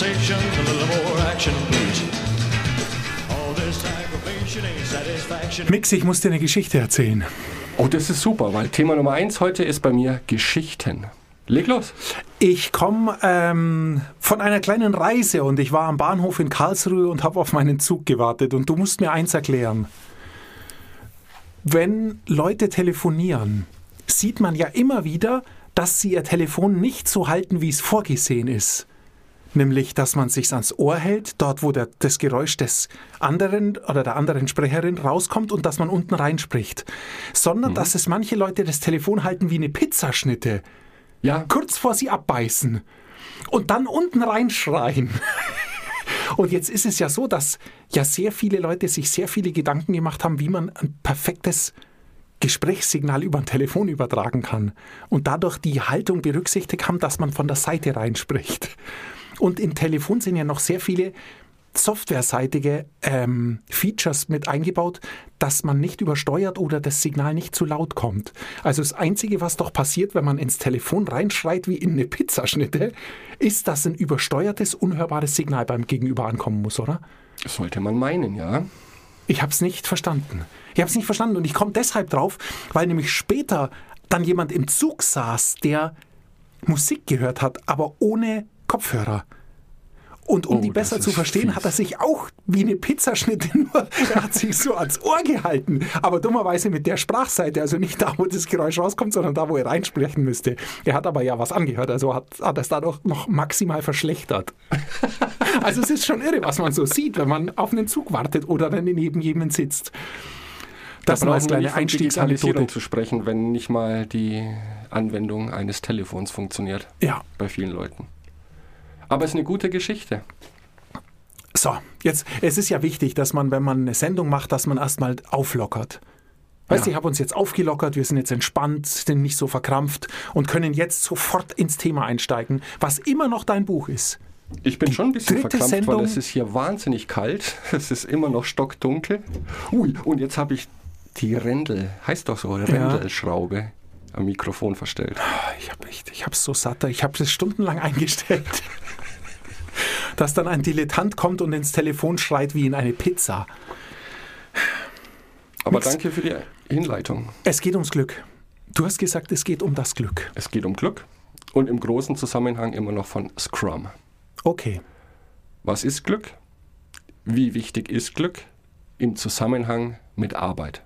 conversation, a little more action, please. All this aggravation ain't satisfaction. Mix, ich muss dir eine Geschichte erzählen. Oh, das ist super, weil Thema Nummer eins heute ist bei mir Geschichten. Leg los. Ich komme ähm, von einer kleinen Reise und ich war am Bahnhof in Karlsruhe und habe auf meinen Zug gewartet. Und du musst mir eins erklären. Wenn Leute telefonieren, sieht man ja immer wieder, dass sie ihr Telefon nicht so halten, wie es vorgesehen ist. Nämlich, dass man sich ans Ohr hält, dort wo der, das Geräusch des anderen oder der anderen Sprecherin rauskommt und dass man unten reinspricht. Sondern, dass es manche Leute das Telefon halten wie eine Pizzaschnitte. Ja, Kurz vor sie abbeißen. Und dann unten reinschreien. Und jetzt ist es ja so, dass ja sehr viele Leute sich sehr viele Gedanken gemacht haben, wie man ein perfektes Gesprächssignal über ein Telefon übertragen kann. Und dadurch die Haltung berücksichtigt haben, dass man von der Seite reinspricht. Und im Telefon sind ja noch sehr viele softwareseitige ähm, Features mit eingebaut, dass man nicht übersteuert oder das Signal nicht zu laut kommt. Also das Einzige, was doch passiert, wenn man ins Telefon reinschreit wie in eine Pizzaschnitte, ist, dass ein übersteuertes, unhörbares Signal beim Gegenüber ankommen muss, oder? sollte man meinen, ja. Ich habe es nicht verstanden. Ich habe es nicht verstanden und ich komme deshalb drauf, weil nämlich später dann jemand im Zug saß, der Musik gehört hat, aber ohne Kopfhörer. Und um Oh, die das besser zu verstehen, fies. hat er sich auch wie eine Pizzaschnitte nur, er hat sich so ans Ohr gehalten. Aber dummerweise mit der Sprachseite, also nicht da, wo das Geräusch rauskommt, sondern da, wo er reinsprechen müsste. Er hat aber ja was angehört, also hat, hat es dadurch noch maximal verschlechtert. Also es ist schon irre, was man so sieht, wenn man auf einen Zug wartet oder dann neben jemandem sitzt. Das da nur als kleine Einstiegsanekdote. zu sprechen, wenn nicht mal die Anwendung eines Telefons funktioniert. Ja, Bei vielen Leuten. Aber es ist eine gute Geschichte. so, jetzt, es ist ja wichtig, dass man, wenn man eine Sendung macht, dass man erstmal auflockert. Weißt du, Ja. ich habe uns jetzt aufgelockert, wir sind jetzt entspannt, sind nicht so verkrampft und können jetzt sofort ins Thema einsteigen, was immer noch dein Buch ist. Ich bin schon ein bisschen verkrampft, Sendung- weil es ist hier wahnsinnig kalt. Es ist immer noch stockdunkel. Ui, und jetzt habe ich die Rändel, heißt doch so, Rändelschraube am Mikrofon verstellt. Ich habe ich habe so satt, ich habe es stundenlang eingestellt. Dass dann ein Dilettant kommt und ins Telefon schreit wie in eine Pizza. Aber Mix- danke für die Hinleitung. Es geht ums Glück. Du hast gesagt, es geht um das Glück. Es geht um Glück und im großen Zusammenhang immer noch von Scrum. Okay. Was ist Glück? Wie wichtig ist Glück im Zusammenhang mit Arbeit?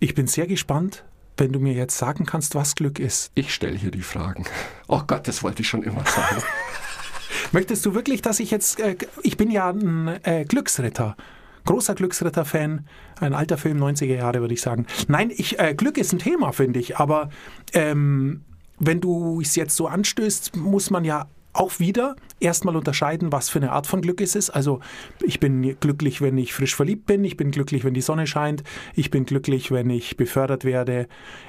Ich bin sehr gespannt, wenn du mir jetzt sagen kannst, was Glück ist. Ich stelle hier die Fragen. Oh Gott, das wollte ich schon immer sagen. Möchtest du wirklich, dass ich jetzt. Äh, ich bin ja ein äh, Glücksritter. Großer Glücksritter-Fan. Ein alter Film, 90er Jahre, würde ich sagen. Nein, ich, äh, Glück ist ein Thema, finde ich. Aber ähm, wenn du es jetzt so anstößt, muss man ja auch wieder erstmal unterscheiden, was für eine Art von Glück es ist. Also ich bin glücklich, wenn ich frisch verliebt bin. Ich bin glücklich, wenn die Sonne scheint. Ich bin glücklich, wenn ich befördert werde.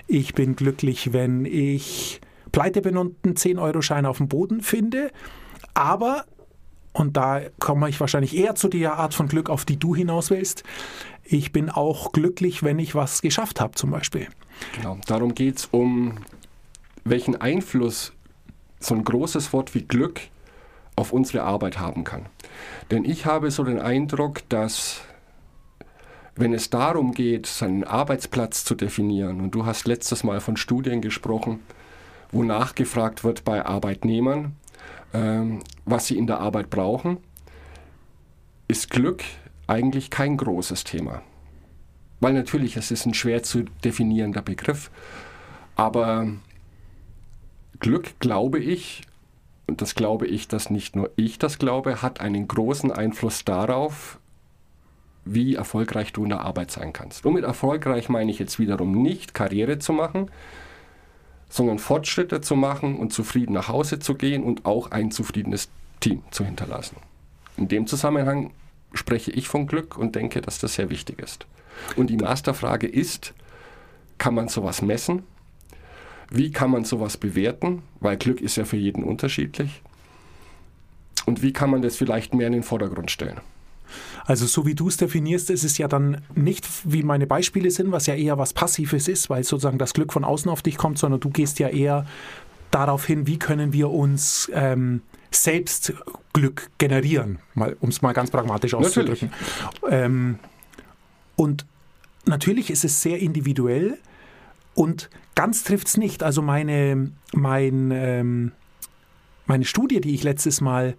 Ich bin glücklich, wenn ich pleite bin und einen 10-Euro-Schein auf dem Boden finde. Aber, und da komme ich wahrscheinlich eher zu der Art von Glück, auf die du hinaus willst, ich bin auch glücklich, wenn ich was geschafft habe zum Beispiel. Genau. Darum geht es um, welchen Einfluss so ein großes Wort wie Glück auf unsere Arbeit haben kann. Denn ich habe so den Eindruck, dass wenn es darum geht, seinen Arbeitsplatz zu definieren, und du hast letztes Mal von Studien gesprochen, wo nachgefragt wird bei Arbeitnehmern, was sie in der Arbeit brauchen, ist Glück eigentlich kein großes Thema. Weil natürlich, es ist ein schwer zu definierender Begriff, aber Glück, glaube ich, und das glaube ich, dass nicht nur ich das glaube, hat einen großen Einfluss darauf, wie erfolgreich du in der Arbeit sein kannst. Und mit erfolgreich meine ich jetzt wiederum nicht Karriere zu machen, sondern Fortschritte zu machen und zufrieden nach Hause zu gehen und auch ein zufriedenes Team zu hinterlassen. In dem Zusammenhang spreche ich von Glück und denke, dass das sehr wichtig ist. Und die Masterfrage ist, kann man sowas messen? Wie kann man sowas bewerten? Weil Glück ist ja für jeden unterschiedlich. Und wie kann man das vielleicht mehr in den Vordergrund stellen? Also so wie du es definierst, ist es ja dann nicht, wie meine Beispiele sind, was ja eher was Passives ist, weil sozusagen das Glück von außen auf dich kommt, sondern du gehst ja eher darauf hin, wie können wir uns ähm, selbst Glück generieren, um es mal ganz pragmatisch auszudrücken. Ähm, und natürlich ist es sehr individuell und ganz trifft es nicht. Also meine, mein, ähm, meine Studie, die ich letztes Mal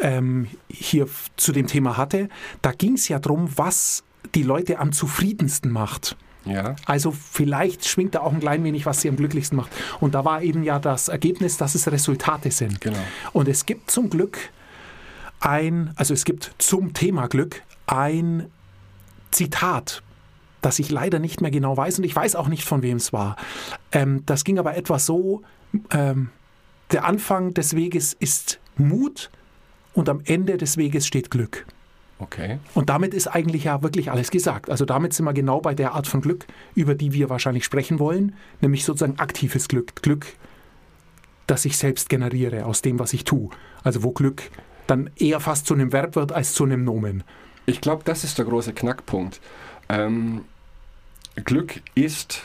ähm, hier zu dem Thema hatte, da ging es ja darum, was die Leute am zufriedensten macht. Ja. Also vielleicht schwingt da auch ein klein wenig, was sie am glücklichsten macht. Und da war eben ja das Ergebnis, dass es Resultate sind. Genau. Und es gibt zum Glück ein, also es gibt zum Thema Glück ein Zitat, das ich leider nicht mehr genau weiß und ich weiß auch nicht, von wem es war. Ähm, das ging aber etwas so, ähm, der Anfang des Weges ist Mut und am Ende des Weges steht Glück. Okay. Und damit ist eigentlich ja wirklich alles gesagt. Also damit sind wir genau bei der Art von Glück, über die wir wahrscheinlich sprechen wollen, nämlich sozusagen aktives Glück. Glück, das ich selbst generiere aus dem, was ich tue. Also wo Glück dann eher fast zu einem Verb wird als zu einem Nomen. Ich glaube, das ist der große Knackpunkt. Ähm, Glück ist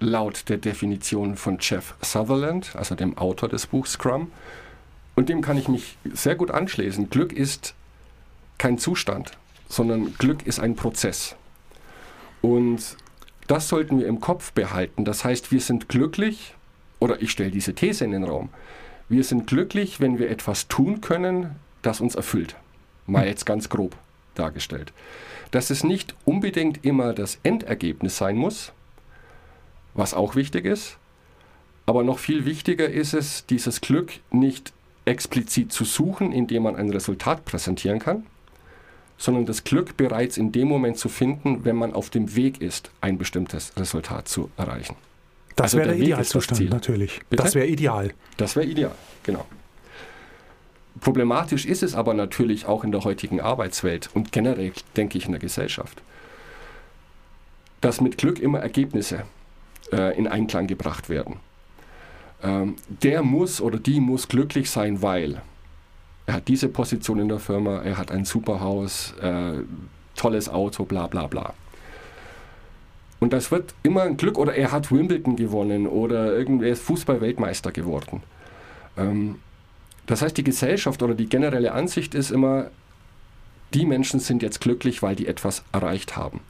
laut der Definition von Jeff Sutherland, also dem Autor des Buchs Scrum, und dem kann ich mich sehr gut anschließen. Glück ist kein Zustand, sondern Glück ist ein Prozess. Und das sollten wir im Kopf behalten. Das heißt, wir sind glücklich, oder ich stelle diese These in den Raum, wir sind glücklich, wenn wir etwas tun können, das uns erfüllt. Mal jetzt ganz grob dargestellt. Dass es nicht unbedingt immer das Endergebnis sein muss, was auch wichtig ist, aber noch viel wichtiger ist es, dieses Glück nicht explizit zu suchen, indem man ein Resultat präsentieren kann, sondern das Glück bereits in dem Moment zu finden, wenn man auf dem Weg ist, ein bestimmtes Resultat zu erreichen. Das Also wäre der der, Idealzustand, natürlich. Bitte? Das wäre ideal. Das wäre ideal, genau. Problematisch ist es aber natürlich auch in der heutigen Arbeitswelt und generell, denke ich, in der Gesellschaft, dass mit Glück immer Ergebnisse äh, in Einklang gebracht werden. Ähm, der muss oder die muss glücklich sein, weil er hat diese Position in der Firma, er hat ein super Haus, äh, tolles Auto, bla bla bla. Und das wird immer ein Glück oder er hat Wimbledon gewonnen oder irgendwer ist Fußball-Weltmeister geworden. Ähm, das heißt, die Gesellschaft oder die generelle Ansicht ist immer, die Menschen sind jetzt glücklich, weil die etwas erreicht haben.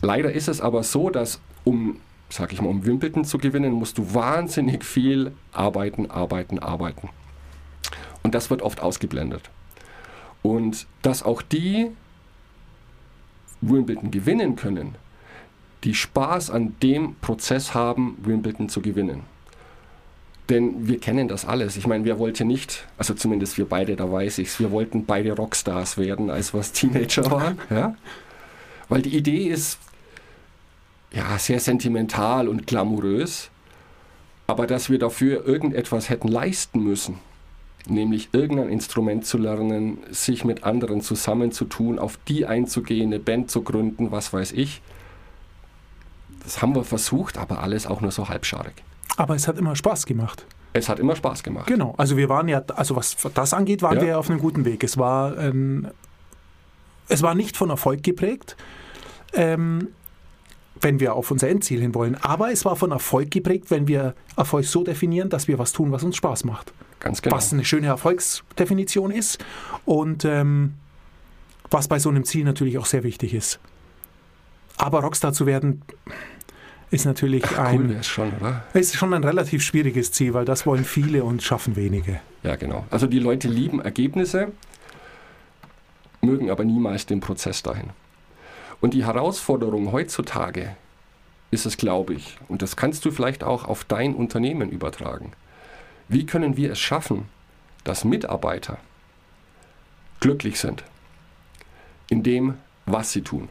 Leider ist es aber so, dass um, sag ich mal, um Wimbledon zu gewinnen, musst du wahnsinnig viel arbeiten, arbeiten, arbeiten. Und das wird oft ausgeblendet. Und dass auch die Wimbledon gewinnen können, die Spaß an dem Prozess haben, Wimbledon zu gewinnen. Denn wir kennen das alles. Ich meine, wer wollte nicht, also zumindest wir beide, da weiß ich's, wir wollten beide Rockstars werden, als wir Teenager waren. Ja? Weil die Idee ist ja sehr sentimental und glamourös, aber dass wir dafür irgendetwas hätten leisten müssen, nämlich irgendein Instrument zu lernen, sich mit anderen zusammenzutun, auf die einzugehen, eine Band zu gründen, was weiß ich. Das haben wir versucht, aber alles auch nur so halbscharig. Aber es hat immer Spaß gemacht. Es hat immer Spaß gemacht. Genau. Also wir waren ja, also was das angeht, waren Ja. wir ja auf einem guten Weg. Es war, ähm, es war nicht von Erfolg geprägt, ähm, wenn wir auf unser Endziel hin wollen. Aber es war von Erfolg geprägt, wenn wir Erfolg so definieren, dass wir was tun, was uns Spaß macht. Ganz genau. Was eine schöne Erfolgsdefinition ist und ähm, was bei so einem Ziel natürlich auch sehr wichtig ist. Aber Rockstar zu werden, ist natürlich Cool ein, wäre es schon, oder? ist schon ein relativ schwieriges Ziel, weil das wollen viele und schaffen wenige. Ja, genau. Also die Leute lieben Ergebnisse, mögen aber niemals den Prozess dahin. Und die Herausforderung heutzutage ist es, glaube ich, und das kannst du vielleicht auch auf dein Unternehmen übertragen. Wie können wir es schaffen, dass Mitarbeiter glücklich sind in dem, was sie tun?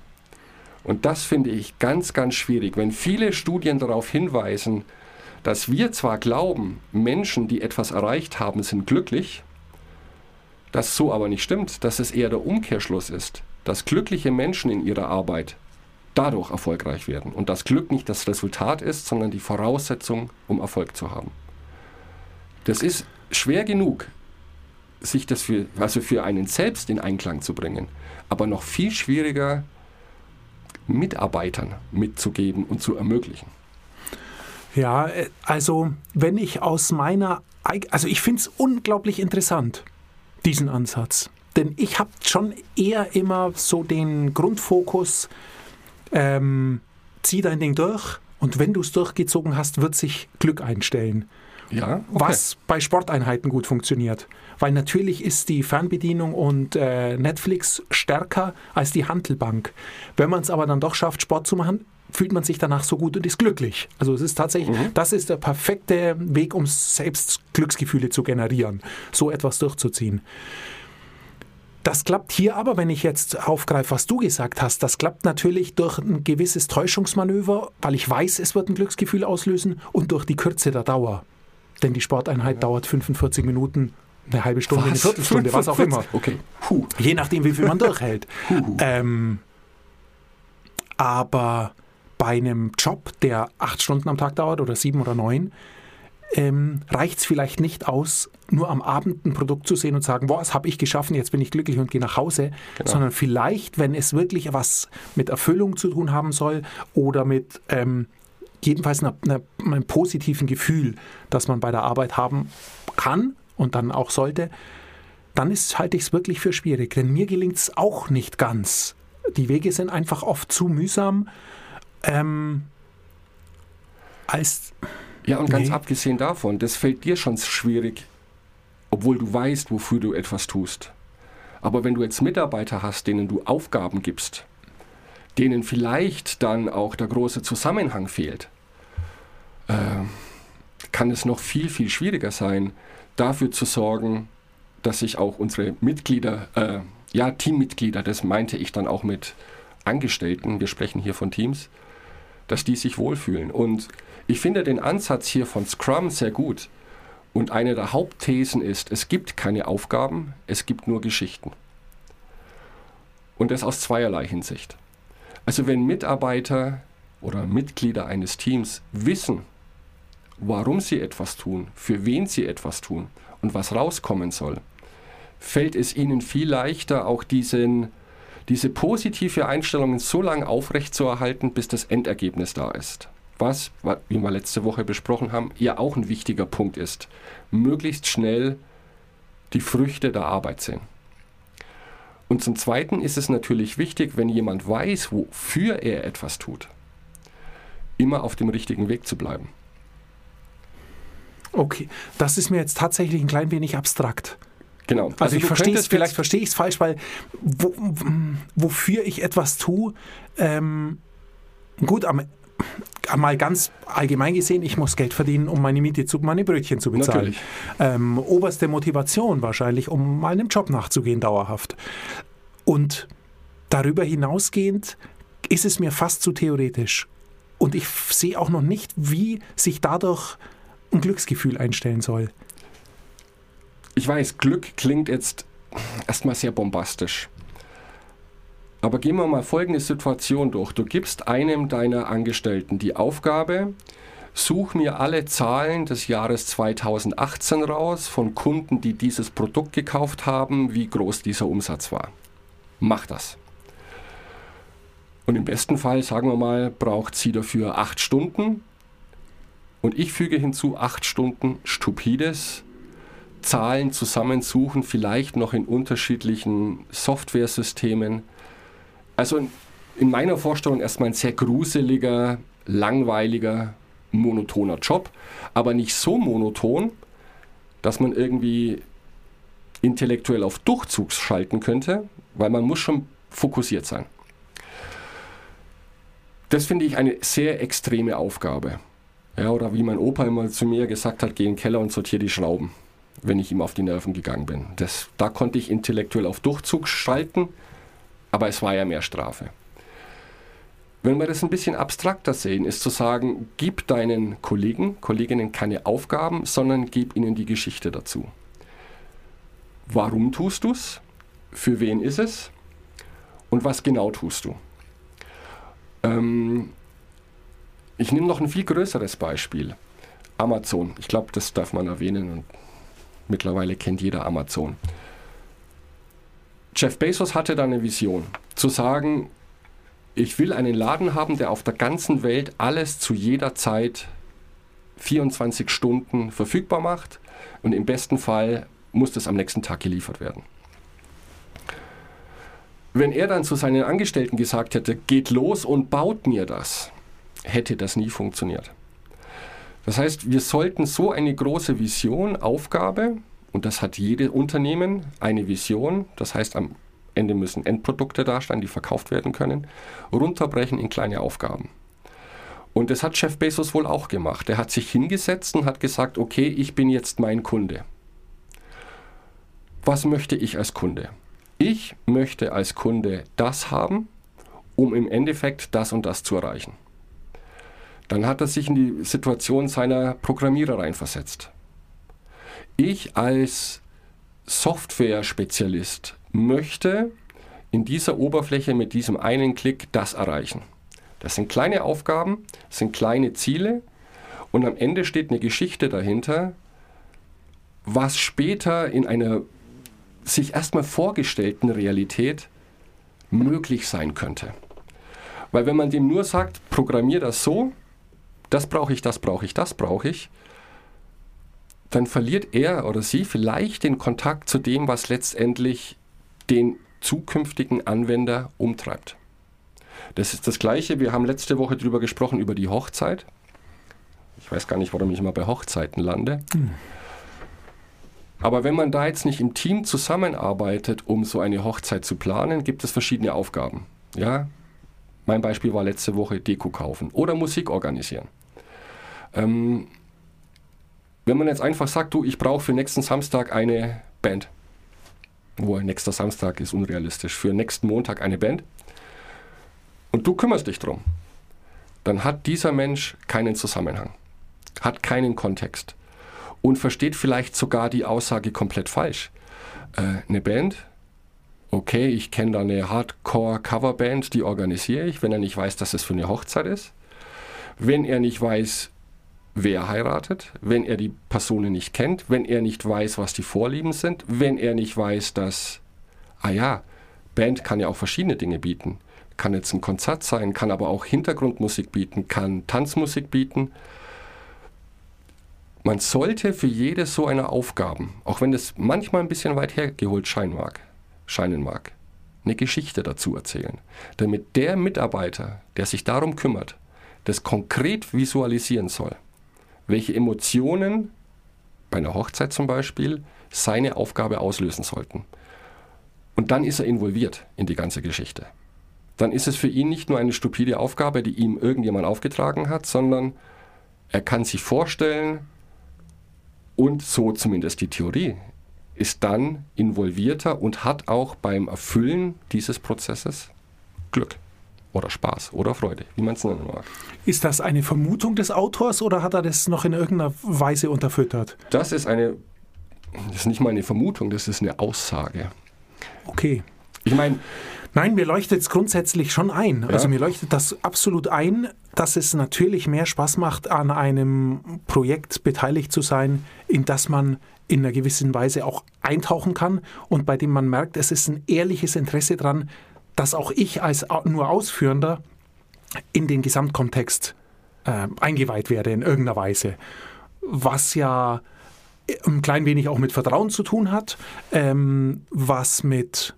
Und das finde ich ganz, ganz schwierig. Wenn viele Studien darauf hinweisen, dass wir zwar glauben, Menschen, die etwas erreicht haben, sind glücklich, das so aber nicht stimmt, dass es eher der Umkehrschluss ist, dass glückliche Menschen in ihrer Arbeit dadurch erfolgreich werden und das Glück nicht das Resultat ist, sondern die Voraussetzung, um Erfolg zu haben. Das ist schwer genug, sich das für, also für einen selbst in Einklang zu bringen, aber noch viel schwieriger, Mitarbeitern mitzugeben und zu ermöglichen. Ja, äh, also wenn ich aus meiner also ich finde es unglaublich interessant, diesen Ansatz. Denn ich habe schon eher immer so den Grundfokus, ähm, zieh dein Ding durch und wenn du es durchgezogen hast, wird sich Glück einstellen. Ja, okay. Was bei Sporteinheiten gut funktioniert. Weil natürlich ist die Fernbedienung und äh, Netflix stärker als die Handelbank. Wenn man es aber dann doch schafft, Sport zu machen, fühlt man sich danach so gut und ist glücklich. Also es ist tatsächlich, Mhm. das ist der perfekte Weg, um selbst Glücksgefühle zu generieren, so etwas durchzuziehen. Das klappt hier aber, wenn ich jetzt aufgreife, was du gesagt hast, das klappt natürlich durch ein gewisses Täuschungsmanöver, weil ich weiß, es wird ein Glücksgefühl auslösen und durch die Kürze der Dauer. Denn die Sporteinheit dauert 45 Minuten, eine halbe Stunde, eine Viertelstunde, was auch immer. Okay. Puh. Je nachdem, wie viel man durchhält. ähm, aber bei einem Job, der acht Stunden am Tag dauert oder sieben oder neun, ähm, reicht es vielleicht nicht aus, nur am Abend ein Produkt zu sehen und sagen, boah, das habe ich geschaffen, jetzt bin ich glücklich und gehe nach Hause, sondern vielleicht, wenn es wirklich was mit Erfüllung zu tun haben soll oder mit ähm, jedenfalls einer, einer, einem positiven Gefühl, das man bei der Arbeit haben kann und dann auch sollte, dann ist, halte ich es wirklich für schwierig. Denn mir gelingt es auch nicht ganz. Die Wege sind einfach oft zu mühsam, ähm, als Ja, und ganz Nee. abgesehen davon, das fällt dir schon schwierig, obwohl du weißt, wofür du etwas tust. Aber wenn du jetzt Mitarbeiter hast, denen du Aufgaben gibst, denen vielleicht dann auch der große Zusammenhang fehlt, äh, kann es noch viel, viel schwieriger sein, dafür zu sorgen, dass sich auch unsere Mitglieder, äh, ja, Teammitglieder, das meinte ich dann auch mit Angestellten, wir sprechen hier von Teams, dass die sich wohlfühlen. Und ich finde den Ansatz hier von Scrum sehr gut. Und eine der Hauptthesen ist, es gibt keine Aufgaben, es gibt nur Geschichten. Und das aus zweierlei Hinsicht. Also wenn Mitarbeiter oder Mitglieder eines Teams wissen, warum sie etwas tun, für wen sie etwas tun und was rauskommen soll, fällt es ihnen viel leichter, auch diesen, diese positive Einstellung so lange aufrechtzuerhalten, bis das Endergebnis da ist. Was, wa- wie wir letzte Woche besprochen haben, ja auch ein wichtiger Punkt ist. Möglichst schnell die Früchte der Arbeit sehen. Und zum Zweiten ist es natürlich wichtig, wenn jemand weiß, wofür er etwas tut, immer auf dem richtigen Weg zu bleiben. Okay, das ist mir jetzt tatsächlich ein klein wenig abstrakt. Genau. Also, ich du verstehe es, vielleicht verstehe ich es falsch, weil wo, wofür ich etwas tue, ähm, gut, am, mal ganz allgemein gesehen, ich muss Geld verdienen, um meine Miete zu, meine Brötchen zu bezahlen. Ähm, oberste Motivation wahrscheinlich, um mal einem Job nachzugehen, dauerhaft. Und darüber hinausgehend ist es mir fast zu theoretisch. Und ich sehe auch noch nicht, wie sich dadurch ein Glücksgefühl einstellen soll. Ich weiß, Glück klingt jetzt erstmal sehr bombastisch. Aber gehen wir mal folgende Situation durch. Du gibst einem deiner Angestellten die Aufgabe, such mir alle Zahlen des Jahres 2018 raus von Kunden, die dieses Produkt gekauft haben, wie groß dieser Umsatz war. Mach das. Und im besten Fall, sagen wir mal, braucht sie dafür acht Stunden. Und ich füge hinzu acht Stunden stupides, Zahlen zusammensuchen, vielleicht noch in unterschiedlichen Softwaresystemen. Also in, in meiner Vorstellung erstmal ein sehr gruseliger, langweiliger, monotoner Job, aber nicht so monoton, dass man irgendwie intellektuell auf Durchzug schalten könnte, weil man muss schon fokussiert sein. Das finde ich eine sehr extreme Aufgabe. Ja, oder wie mein Opa immer zu mir gesagt hat, geh in den Keller und sortiere die Schrauben, wenn ich ihm auf die Nerven gegangen bin. Das, da konnte ich intellektuell auf Durchzug schalten, aber es war ja mehr Strafe. Wenn wir das ein bisschen abstrakter sehen, ist zu sagen, gib deinen Kollegen, Kolleginnen keine Aufgaben, sondern gib ihnen die Geschichte dazu. Warum tust du es? Für wen ist es? Und was genau tust du? Ähm, ich nehme noch ein viel größeres Beispiel. Amazon. Ich glaube, das darf man erwähnen und mittlerweile kennt jeder Amazon. Jeff Bezos hatte da eine Vision, zu sagen, ich will einen Laden haben, der auf der ganzen Welt alles zu jeder Zeit 24 Stunden verfügbar macht, und im besten Fall muss das am nächsten Tag geliefert werden. Wenn er dann zu seinen Angestellten gesagt hätte, geht los und baut mir das, hätte das nie funktioniert. Das heißt, wir sollten so eine große Vision, Aufgabe, und das hat jedes Unternehmen, eine Vision, das heißt am Ende müssen Endprodukte dastehen, die verkauft werden können, runterbrechen in kleine Aufgaben. Und das hat Jeff Bezos wohl auch gemacht. Er hat sich hingesetzt und hat gesagt, okay, ich bin jetzt mein Kunde. Was möchte ich als Kunde? Ich möchte als Kunde das haben, um im Endeffekt das und das zu erreichen. Dann hat er sich in die Situation seiner Programmierer reinversetzt. Ich als Software-Spezialist möchte in dieser Oberfläche mit diesem einen Klick das erreichen. Das sind kleine Aufgaben, das sind kleine Ziele und am Ende steht eine Geschichte dahinter, was später in einer sich erstmal vorgestellten Realität möglich sein könnte. Weil wenn man dem nur sagt, programmier das so, das brauche ich, das brauche ich, das brauche ich, dann verliert er oder sie vielleicht den Kontakt zu dem, was letztendlich den zukünftigen Anwender umtreibt. Das ist das Gleiche, wir haben letzte Woche darüber gesprochen, über die Hochzeit. Ich weiß gar nicht, warum ich immer bei Hochzeiten lande. Hm. Aber wenn man da jetzt nicht im Team zusammenarbeitet, um so eine Hochzeit zu planen, gibt es verschiedene Aufgaben. Ja, mein Beispiel war letzte Woche Deko kaufen oder Musik organisieren. Ähm, wenn man jetzt einfach sagt, du, ich brauche für nächsten Samstag eine Band, wo nächster Samstag ist unrealistisch, für nächsten Montag eine Band und du kümmerst dich drum, dann hat dieser Mensch keinen Zusammenhang, hat keinen Kontext und versteht vielleicht sogar die Aussage komplett falsch. Äh, eine Band, okay, ich kenne da eine Hardcore-Coverband, die organisiere ich, wenn er nicht weiß, dass es für eine Hochzeit ist. Wenn er nicht weiß, wer heiratet, wenn er die Personen nicht kennt, wenn er nicht weiß, was die Vorlieben sind, wenn er nicht weiß, dass, ah ja, Band kann ja auch verschiedene Dinge bieten. Kann jetzt ein Konzert sein, kann aber auch Hintergrundmusik bieten, kann Tanzmusik bieten. Man sollte für jede so eine Aufgaben, auch wenn es manchmal ein bisschen weit hergeholt scheinen mag, scheinen mag, eine Geschichte dazu erzählen, damit der Mitarbeiter, der sich darum kümmert, das konkret visualisieren soll welche Emotionen bei einer Hochzeit zum Beispiel seine Aufgabe auslösen sollten. Und dann ist er involviert in die ganze Geschichte. Dann ist es für ihn nicht nur eine stupide Aufgabe, die ihm irgendjemand aufgetragen hat, sondern er kann sich vorstellen, und so zumindest die Theorie, ist dann involvierter und hat auch beim Erfüllen dieses Prozesses Glück oder Spaß oder Freude, wie man es nennen mag. Ist das eine Vermutung des Autors oder hat er das noch in irgendeiner Weise unterfüttert? Das ist eine, das ist nicht mal eine Vermutung, das ist eine Aussage. Okay. Ich meine, Nein, mir leuchtet es grundsätzlich schon ein. Ja? Also mir leuchtet das absolut ein, dass es natürlich mehr Spaß macht, an einem Projekt beteiligt zu sein, in das man in einer gewissen Weise auch eintauchen kann und bei dem man merkt, es ist ein ehrliches Interesse dran, dass auch ich als nur Ausführender in den Gesamtkontext äh, eingeweiht werde in irgendeiner Weise. Was ja ein klein wenig auch mit Vertrauen zu tun hat, ähm, was mit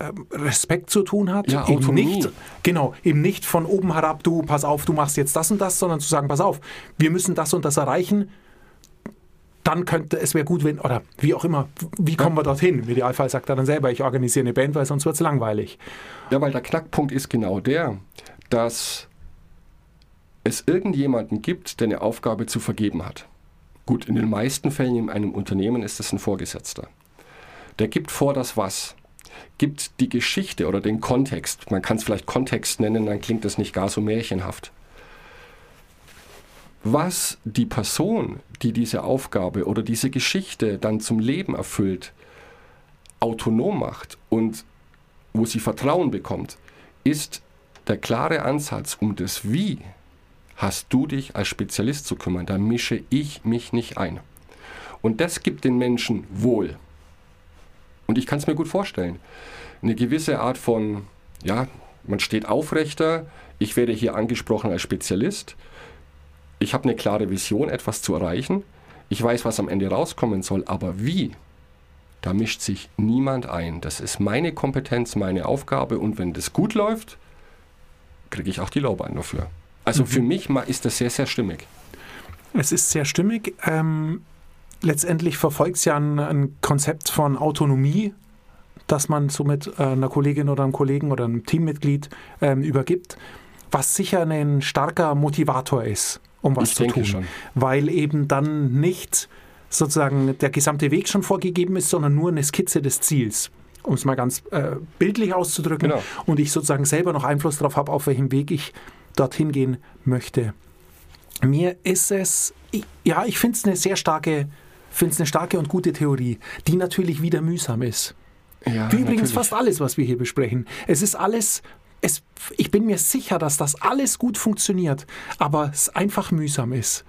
ähm, Respekt zu tun hat. Ja, eben nicht, genau, eben nicht von oben herab, du, pass auf, du machst jetzt das und das, sondern zu sagen, pass auf, wir müssen das und das erreichen dann könnte es wäre gut, wenn, oder wie auch immer, wie kommen ja. wir dorthin? Im Idealfall sagt er dann selber, ich organisiere eine Band, weil sonst wird es langweilig. Ja, weil der Knackpunkt ist genau der, dass es irgendjemanden gibt, der eine Aufgabe zu vergeben hat. Gut, in den meisten Fällen in einem Unternehmen ist es ein Vorgesetzter. Der gibt vor das Was, gibt die Geschichte oder den Kontext. Man kann es vielleicht Kontext nennen, dann klingt das nicht gar so märchenhaft was die Person, die diese Aufgabe oder diese Geschichte dann zum Leben erfüllt, autonom macht und wo sie Vertrauen bekommt, ist der klare Ansatz um das Wie hast du dich als Spezialist zu kümmern, da mische ich mich nicht ein. Und das gibt den Menschen wohl. Und ich kann es mir gut vorstellen. Eine gewisse Art von, ja, man steht aufrechter, ich werde hier angesprochen als Spezialist, ich habe eine klare Vision, etwas zu erreichen. Ich weiß, was am Ende rauskommen soll, aber wie? Da mischt sich niemand ein. Das ist meine Kompetenz, meine Aufgabe und wenn das gut läuft, kriege ich auch die Lorbeeren dafür. Also für mich ist das sehr, sehr stimmig. Es ist sehr stimmig. Ähm, letztendlich verfolgt es ja ein, ein Konzept von Autonomie, das man somit äh, einer Kollegin oder einem Kollegen oder einem Teammitglied ähm, übergibt, was sicher ein starker Motivator ist, um was Ich zu tun. schon. Weil eben dann nicht sozusagen der gesamte Weg schon vorgegeben ist, sondern nur eine Skizze des Ziels. Um es mal ganz äh, bildlich auszudrücken. Genau. Und ich sozusagen selber noch Einfluss darauf habe, auf welchem Weg ich dorthin gehen möchte. Mir ist es, ich, ja, ich finde es eine sehr starke, finde es eine starke und gute Theorie, die natürlich wieder mühsam ist. Ja, Wie übrigens natürlich. fast alles, was wir hier besprechen. Es ist alles, es, ich bin mir sicher, dass das alles gut funktioniert, aber es einfach mühsam ist.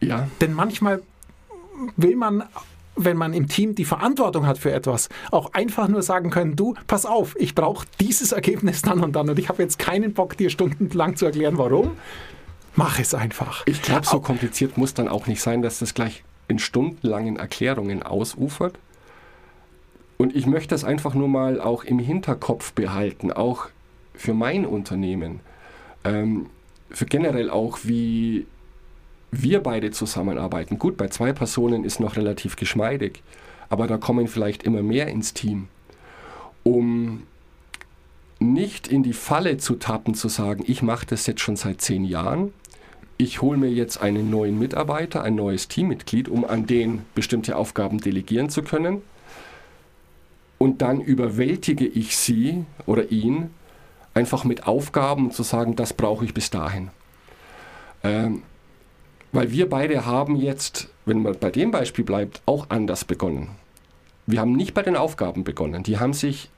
Ja, Denn manchmal will man, wenn man im Team die Verantwortung hat für etwas, auch einfach nur sagen können, du, pass auf, ich brauche dieses Ergebnis dann und dann und ich habe jetzt keinen Bock, dir stundenlang zu erklären, warum. Mach es einfach. ich glaube, so kompliziert muss dann auch nicht sein, dass das gleich in stundenlangen Erklärungen ausufert. Und ich möchte das einfach nur mal auch im Hinterkopf behalten, auch für mein Unternehmen, ähm, für generell auch, wie wir beide zusammenarbeiten. Gut, bei zwei Personen ist noch relativ geschmeidig, aber da kommen vielleicht immer mehr ins Team, um nicht in die Falle zu tappen, zu sagen, ich mache das jetzt schon seit zehn Jahren, ich hole mir jetzt einen neuen Mitarbeiter, ein neues Teammitglied, um an den bestimmte Aufgaben delegieren zu können. Und dann überwältige ich sie oder ihn einfach mit Aufgaben zu sagen, das brauche ich bis dahin. Ähm, weil wir beide haben jetzt, wenn man bei dem Beispiel bleibt, auch anders begonnen. Wir haben nicht bei den Aufgaben begonnen. Die haben sich,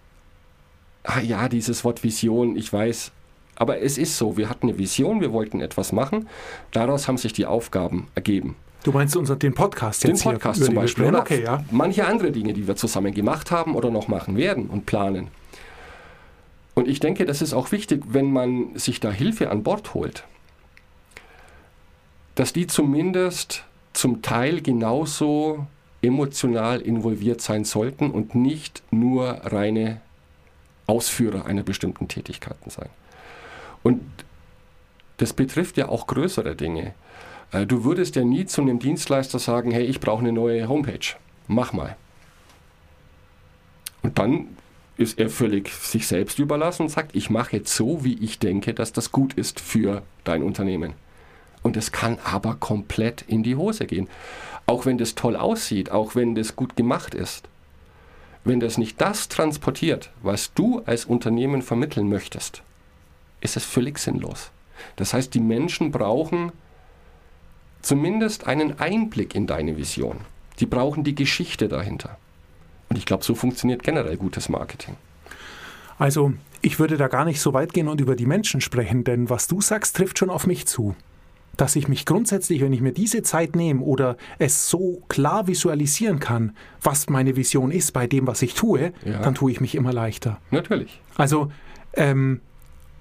ah ja, dieses Wort Vision, ich weiß, aber es ist so, wir hatten eine Vision, wir wollten etwas machen, daraus haben sich die Aufgaben ergeben. Du meinst unser, den Podcast Den jetzt Podcast hier? zum Beispiel. Oder? Okay, ja. manche andere Dinge, die wir zusammen gemacht haben oder noch machen werden und planen. Und ich denke, das ist auch wichtig, wenn man sich da Hilfe an Bord holt, dass die zumindest zum Teil genauso emotional involviert sein sollten und nicht nur reine Ausführer einer bestimmten Tätigkeiten sein. Und das betrifft ja auch größere Dinge. Äh, Du würdest ja nie zu einem Dienstleister sagen, hey, ich brauche eine neue Homepage. Mach mal. Und dann ist er völlig sich selbst überlassen und sagt, ich mache jetzt so, wie ich denke, dass das gut ist für dein Unternehmen. Und es kann aber komplett in die Hose gehen. Auch wenn das toll aussieht, auch wenn das gut gemacht ist. Wenn das nicht das transportiert, was du als Unternehmen vermitteln möchtest, ist es völlig sinnlos. Das heißt, die Menschen brauchen zumindest einen Einblick in deine Vision. Die brauchen die Geschichte dahinter. Und ich glaube, so funktioniert generell gutes Marketing. Also, ich würde da gar nicht so weit gehen und über die Menschen sprechen, denn was du sagst, trifft schon auf mich zu. Dass ich mich grundsätzlich, wenn ich mir diese Zeit nehme oder es so klar visualisieren kann, was meine Vision ist bei dem, was ich tue, Ja. dann tue ich mich immer leichter. Natürlich. Also, ähm,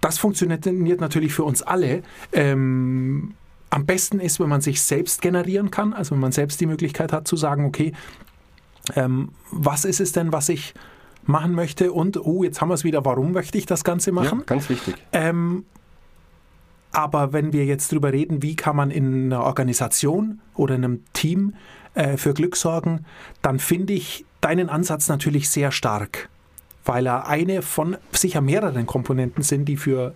das funktioniert natürlich für uns alle. Ähm, am besten ist, wenn man sich selbst generieren kann, also wenn man selbst die Möglichkeit hat zu sagen, okay, ähm, was ist es denn, was ich machen möchte und, oh, jetzt haben wir es wieder, warum möchte ich das Ganze machen? Ja, ganz wichtig. Ähm, aber wenn wir jetzt drüber reden, wie kann man in einer Organisation oder in einem Team äh, für Glück sorgen, dann finde ich deinen Ansatz natürlich sehr stark, weil er eine von sicher mehreren Komponenten sind, die für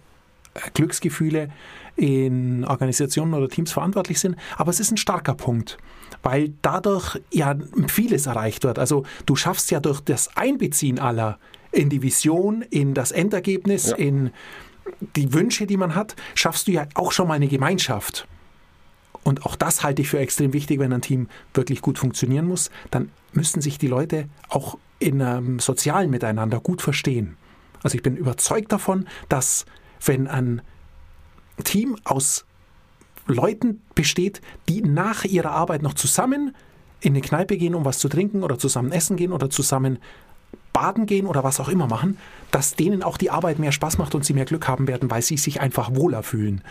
äh, Glücksgefühle in Organisationen oder Teams verantwortlich sind. Aber es ist ein starker Punkt, weil dadurch ja vieles erreicht wird. Also du schaffst ja durch das Einbeziehen aller in die Vision, in das Endergebnis, Ja. in die Wünsche, die man hat, schaffst du ja auch schon mal eine Gemeinschaft. Und auch das halte ich für extrem wichtig, wenn ein Team wirklich gut funktionieren muss. Dann müssen sich die Leute auch in einem sozialen Miteinander gut verstehen. Also ich bin überzeugt davon, dass wenn ein Team aus Leuten besteht, die nach ihrer Arbeit noch zusammen in eine Kneipe gehen, um was zu trinken oder zusammen essen gehen oder zusammen baden gehen oder was auch immer machen, dass denen auch die Arbeit mehr Spaß macht und sie mehr Glück haben werden, weil sie sich einfach wohler fühlen.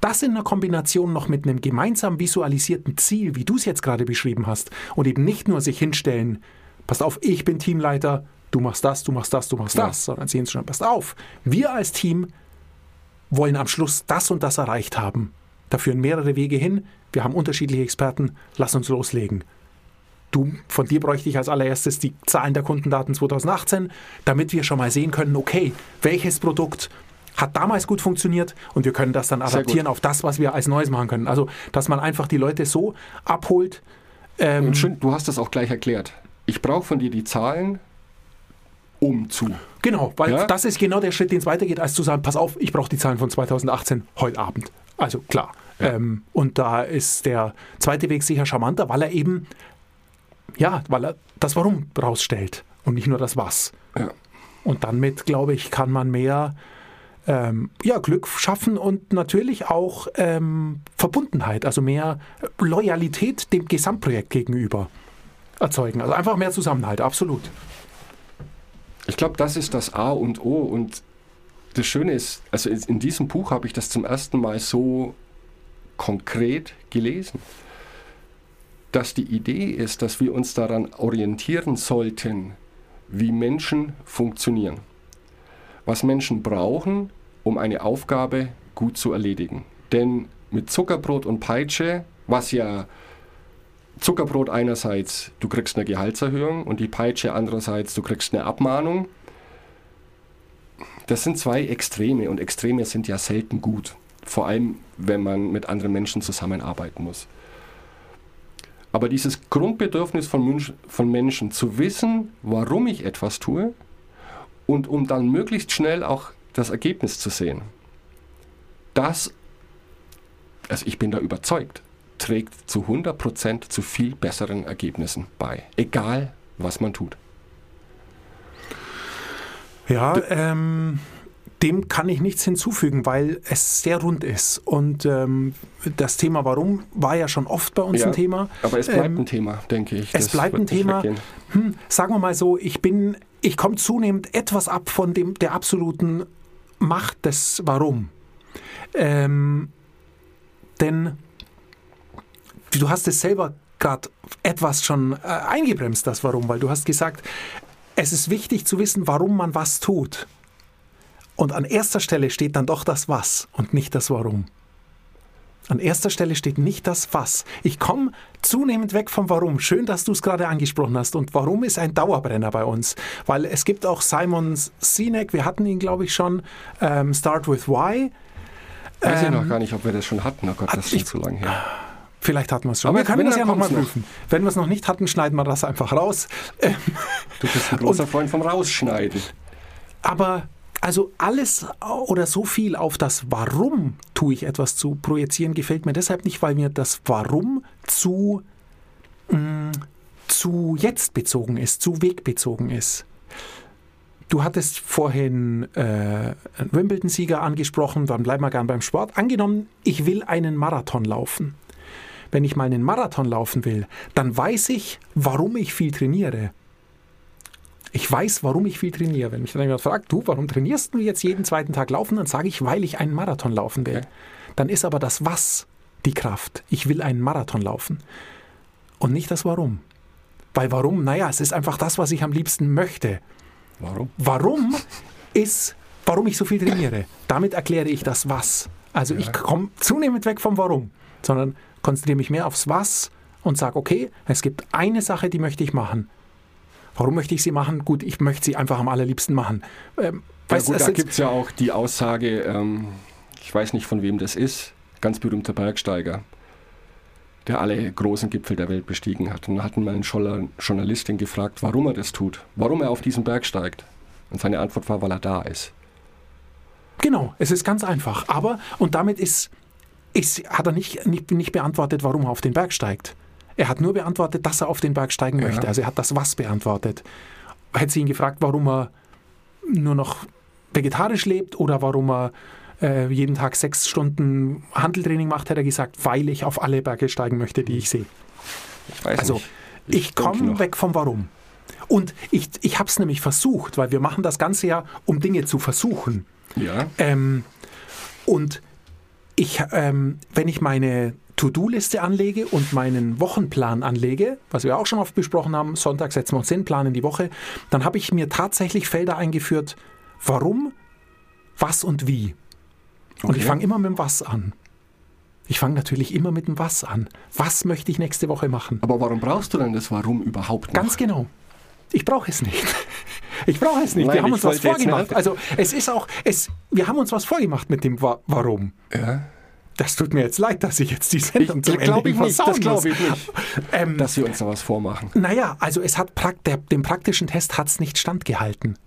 das in einer Kombination noch mit einem gemeinsam visualisierten Ziel, wie du es jetzt gerade beschrieben hast, und eben nicht nur sich hinstellen, passt auf, ich bin Teamleiter, du machst das, du machst das, du machst Ja. das, sondern sehen Sie schon, passt auf, wir als Team wollen am Schluss das und das erreicht haben. Da führen mehrere Wege hin, wir haben unterschiedliche Experten, lass uns loslegen. Du, von dir bräuchte ich als allererstes die Zahlen der Kundendaten 2018, damit wir schon mal sehen können, okay, welches Produkt hat damals gut funktioniert und wir können das dann adaptieren auf das, was wir als Neues machen können. Also, dass man einfach die Leute so abholt. Ähm, Und schön, du hast das auch gleich erklärt. Ich brauche von dir die Zahlen, um zu. Genau, weil Ja? das ist genau der Schritt, den es weitergeht, als zu sagen, pass auf, ich brauche die Zahlen von 2018 heute Abend. Also klar. Ja. Ähm, und da ist der zweite Weg sicher charmanter, weil er eben, ja, weil er das Warum rausstellt und nicht nur das Was. Ja. Und damit, glaube ich, kann man mehr ähm, ja, Glück schaffen und natürlich auch ähm, Verbundenheit, also mehr Loyalität dem Gesamtprojekt gegenüber erzeugen. Also einfach mehr Zusammenhalt, absolut. Ich glaube, das ist das A und O. Und das Schöne ist, also in diesem Buch habe ich das zum ersten Mal so konkret gelesen, dass die Idee ist, dass wir uns daran orientieren sollten, wie Menschen funktionieren. Was Menschen brauchen, um eine Aufgabe gut zu erledigen. Denn mit Zuckerbrot und Peitsche, was ja Zuckerbrot einerseits, du kriegst eine Gehaltserhöhung und die Peitsche andererseits, du kriegst eine Abmahnung. Das sind zwei Extreme und Extreme sind ja selten gut. Vor allem, wenn man mit anderen Menschen zusammenarbeiten muss. Aber dieses Grundbedürfnis von, Münch, von Menschen zu wissen, warum ich etwas tue und um dann möglichst schnell auch das Ergebnis zu sehen, das, also ich bin da überzeugt, trägt zu 100% zu viel besseren Ergebnissen bei. Egal, was man tut. Ja, ähm, dem kann ich nichts hinzufügen, weil es sehr rund ist. Und ähm, das Thema Warum war ja schon oft bei uns Ja, ein Thema. Aber es bleibt Ähm, ein Thema, denke ich. es Das bleibt ein Thema. Hm, sagen wir mal so, ich bin, ich komme zunehmend etwas ab von dem, der absoluten Macht des Warum. Ähm, denn du hast es selber gerade etwas schon äh, eingebremst, das Warum, weil du hast gesagt, es ist wichtig zu wissen, warum man was tut. Und an erster Stelle steht dann doch das Was und nicht das Warum. An erster Stelle steht nicht das Was. Ich komme zunehmend weg vom Warum. Schön, dass du es gerade angesprochen hast. Und Warum ist ein Dauerbrenner bei uns? Weil es gibt auch Simon Sinek, wir hatten ihn, glaube ich, schon, ähm, Start with Why. Weiß ich Ähm, noch gar nicht, ob wir das schon hatten. Oh Gott, das ist schon ich- zu lange her. Vielleicht hatten wir es schon. Aber wir können das ja nochmal noch. prüfen. Wenn wir es noch nicht hatten, schneiden wir das einfach raus. Ähm, Du bist ein großer Freund vom Rausschneiden. Aber also alles oder so viel auf das Warum tue ich etwas zu projizieren, gefällt mir deshalb nicht, weil mir das Warum zu, mh, zu jetzt bezogen ist, zu wegbezogen ist. Du hattest vorhin äh, einen Wimbledon-Sieger angesprochen, dann bleiben wir gern beim Sport. Angenommen, ich will einen Marathon laufen. Wenn ich mal einen Marathon laufen will, dann weiß ich, warum ich viel trainiere. Ich weiß, warum ich viel trainiere. Wenn mich dann jemand fragt, du, warum trainierst du jetzt jeden zweiten Tag laufen? Dann sage ich, weil ich einen Marathon laufen will. Okay. Dann ist aber das Was die Kraft. Ich will einen Marathon laufen. Und nicht das Warum. Weil warum? Naja, es ist einfach das, was ich am liebsten möchte. Warum? Warum ist, warum ich so viel trainiere. Damit erkläre ich das Was. Also ich komme zunehmend weg vom Warum, sondern konzentriere mich mehr aufs Was und sage, okay, es gibt eine Sache, die möchte ich machen. Warum möchte ich sie machen? Gut, ich möchte sie einfach am allerliebsten machen. Ähm, Ja, weißt, gut, da gibt es ja auch die Aussage, ähm, ich weiß nicht von wem das ist, ganz berühmter Bergsteiger, der alle großen Gipfel der Welt bestiegen hat. Und da hatten mal eine Journal- Journalistin gefragt, warum er das tut, warum er auf diesen Berg steigt. Und seine Antwort war, weil er da ist. Genau, es ist ganz einfach. Aber, und damit ist, ist, hat er nicht, nicht, nicht beantwortet, warum er auf den Berg steigt. Er hat nur beantwortet, dass er auf den Berg steigen Ja. möchte. Also er hat das Was beantwortet. Hätte sie ihn gefragt, warum er nur noch vegetarisch lebt oder warum er äh, jeden Tag sechs Stunden Handeltraining macht, hätte er gesagt, weil ich auf alle Berge steigen möchte, die ich sehe. Ich weiß Also nicht. ich, denke komme weg vom Warum. Und ich, ich habe es nämlich versucht, weil wir machen das Ganze ja, um Dinge zu versuchen. Ja, Ähm, und ich, ähm, wenn ich meine To-Do-Liste anlege und meinen Wochenplan anlege, was wir auch schon oft besprochen haben, Sonntag setzen wir uns hin, planen die Woche, dann habe ich mir tatsächlich Felder eingeführt, warum, was und wie. Und ich fange immer mit dem Was an. Ich fange natürlich immer mit dem Was an. Was möchte ich nächste Woche machen? Aber warum brauchst du denn das Warum überhaupt noch? Ganz genau. Ich brauche es nicht. Ich brauche es nicht. Nein, wir haben uns was vorgemacht. Also es ist auch, es, wir haben uns was vorgemacht mit dem Wa Warum. Ja. Das tut mir jetzt leid, dass ich jetzt die Sendung Ich zum Ende ich nicht, das glaube ich nicht, Ähm, dass wir uns da was vormachen. naja, also es hat prakt der, dem praktischen Test hat es nicht standgehalten.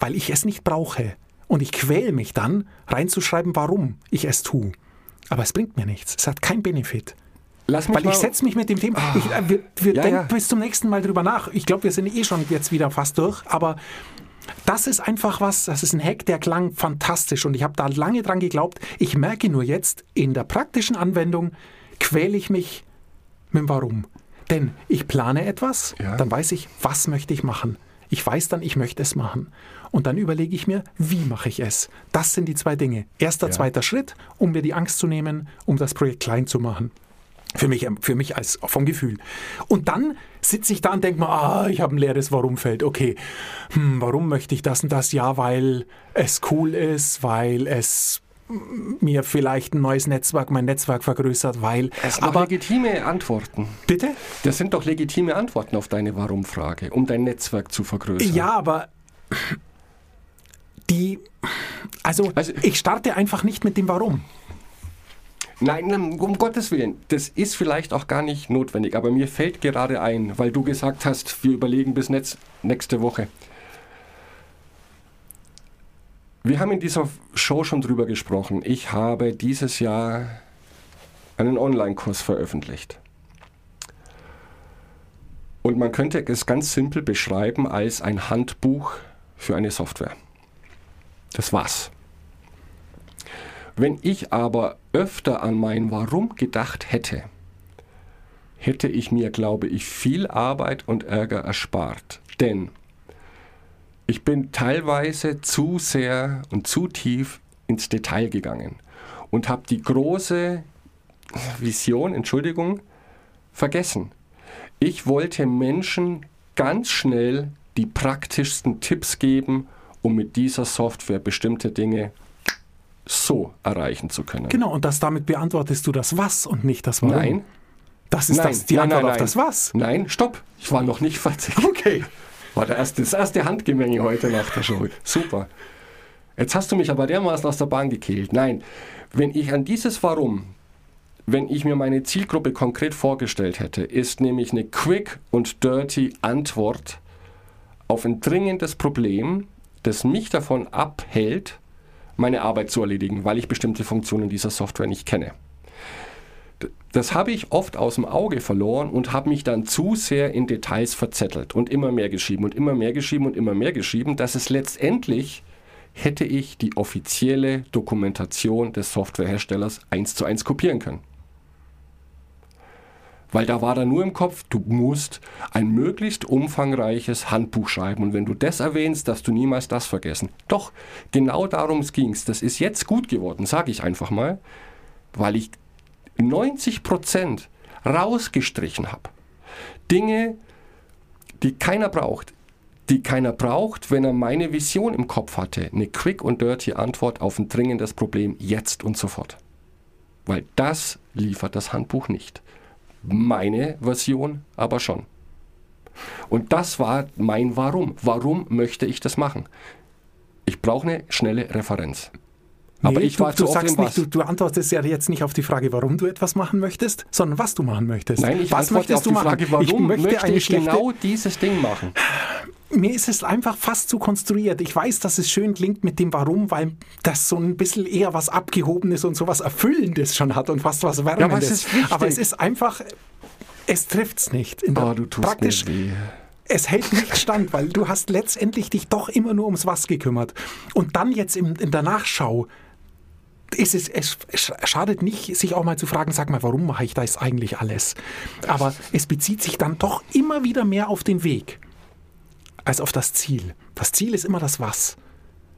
Weil ich es nicht brauche. Und ich quäle mich dann, reinzuschreiben, warum ich es tue. Aber es bringt mir nichts. Es hat keinen Benefit. Lass mich Weil ich setze mich mit dem Thema. Ich, äh, wir wir Ja, denken ja. bis zum nächsten Mal drüber nach. Ich glaube, wir sind eh schon jetzt wieder fast durch. Aber das ist einfach was, das ist ein Hack, der klang fantastisch. Und ich habe da lange dran geglaubt. Ich merke nur jetzt, in der praktischen Anwendung quäle ich mich mit dem Warum. Denn ich plane etwas, Ja. dann weiß ich, was möchte ich machen. Ich weiß dann, ich möchte es machen. Und dann überlege ich mir, wie mache ich es. Das sind die zwei Dinge. Erster, Ja. zweiter Schritt, um mir die Angst zu nehmen, um das Projekt klein zu machen. Für mich, für mich als vom Gefühl. Und dann sitze ich da und denke mir, ah, ich habe ein leeres Warum-Feld. Okay, hm, warum möchte ich das und das? Ja, weil es cool ist, weil es mir vielleicht ein neues Netzwerk, mein Netzwerk vergrößert, weil. doch aber legitime Antworten. bitte? Das sind doch legitime Antworten auf deine Warum-Frage, um dein Netzwerk zu vergrößern. Ja, aber die. Also, Also- ich starte einfach nicht mit dem Warum. Nein, um Gottes Willen, das ist vielleicht auch gar nicht notwendig, aber mir fällt gerade ein, weil du gesagt hast, wir überlegen bis netz, nächste Woche. Wir haben in dieser Show schon drüber gesprochen. Ich habe dieses Jahr einen Online-Kurs veröffentlicht. Und man könnte es ganz simpel beschreiben als ein Handbuch für eine Software. Das war's. Wenn ich aber öfter an mein Warum gedacht hätte, hätte ich mir, glaube ich, viel Arbeit und Ärger erspart. Denn ich bin teilweise zu sehr und zu tief ins Detail gegangen und habe die große Vision, Entschuldigung, vergessen. Ich wollte Menschen ganz schnell die praktischsten Tipps geben, um mit dieser Software bestimmte Dinge so erreichen zu können. Genau, und das damit beantwortest du das Was und nicht das Warum. Nein, Das ist nein, das, die nein, Antwort nein, auf das Was. Nein, stopp. Ich war noch nicht fertig. Okay. War der erste, das erste Handgemenge heute nach der Show. Super. Jetzt hast du mich aber dermaßen aus der Bahn gekehlt. Nein, wenn ich an dieses Warum, wenn ich mir meine Zielgruppe konkret vorgestellt hätte, ist nämlich eine quick und dirty Antwort auf ein dringendes Problem, das mich davon abhält, meine Arbeit zu erledigen, weil ich bestimmte Funktionen dieser Software nicht kenne. Das habe ich oft aus dem Auge verloren und habe mich dann zu sehr in Details verzettelt und immer mehr geschrieben und immer mehr geschrieben und immer mehr geschrieben, dass es letztendlich hätte ich die offizielle Dokumentation des Softwareherstellers eins zu eins kopieren können. Weil da war dann nur im Kopf, du musst ein möglichst umfangreiches Handbuch schreiben. Und wenn du das erwähnst, darfst du niemals das vergessen. Doch, genau darum ging es. Das ist jetzt gut geworden, sage ich einfach mal, weil ich 90 Prozent rausgestrichen habe. Dinge, die keiner braucht. Die keiner braucht, wenn er meine Vision im Kopf hatte. Eine quick und dirty Antwort auf ein dringendes Problem jetzt und sofort. Weil das liefert das Handbuch nicht. Meine Version aber schon. Und das war mein Warum. Warum möchte ich das machen? Ich brauche eine schnelle Referenz. Aber Nee, ich du, war zu du oft sagst nicht, du, du antwortest ja jetzt nicht auf die Frage, warum du etwas machen möchtest, sondern was du machen möchtest. Nein, ich was antworte auf die Frage, machen? warum ich möchte, möchte ich schlechte, genau dieses Ding machen? Mir ist es einfach fast zu konstruiert. Ich weiß, dass es schön klingt mit dem Warum, weil das so ein bisschen eher was Abgehobenes und so was Erfüllendes schon hat und fast was Wärmendes. aber es ist wichtig. Aber es ist einfach, es trifft's nicht. In Oh, du tust praktisch, es hält nicht stand, weil du hast letztendlich dich doch immer nur ums Was gekümmert. Und dann jetzt in, in der Nachschau es, es es schadet nicht, sich auch mal zu fragen, sag mal, warum mache ich das eigentlich alles? Aber es bezieht sich dann doch immer wieder mehr auf den Weg als auf das Ziel. Das Ziel ist immer das Was.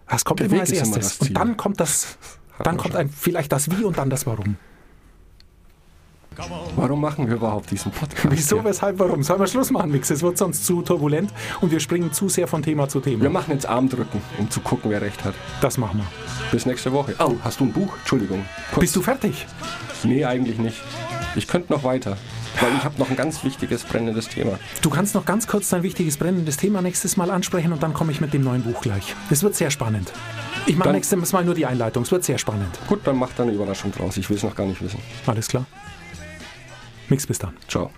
Das kommt Der immer Weg als immer erstes. Ziel. Und dann kommt das Dann kommt ein, vielleicht das Wie und dann das Warum. Warum machen wir überhaupt diesen Podcast? Wieso, weshalb, warum? Sollen wir Schluss machen, Mix? Es wird sonst zu turbulent und wir springen zu sehr von Thema zu Thema. Wir machen jetzt Armdrücken, um zu gucken, wer recht hat. Das machen wir. Bis nächste Woche. Oh, hast du ein Buch? Entschuldigung. Kurz. Bist du fertig? Nee, eigentlich nicht. Ich könnte noch weiter, weil ich habe noch ein ganz wichtiges, brennendes Thema. Du kannst noch ganz kurz dein wichtiges brennendes Thema nächstes Mal ansprechen und dann komme ich mit dem neuen Buch gleich. Es wird sehr spannend. Ich mache nächstes Mal nur die Einleitung. Es wird sehr spannend. Gut, dann mach da eine Überraschung draus. Ich will es noch gar nicht wissen. Alles klar? Mix bis dann. Ciao.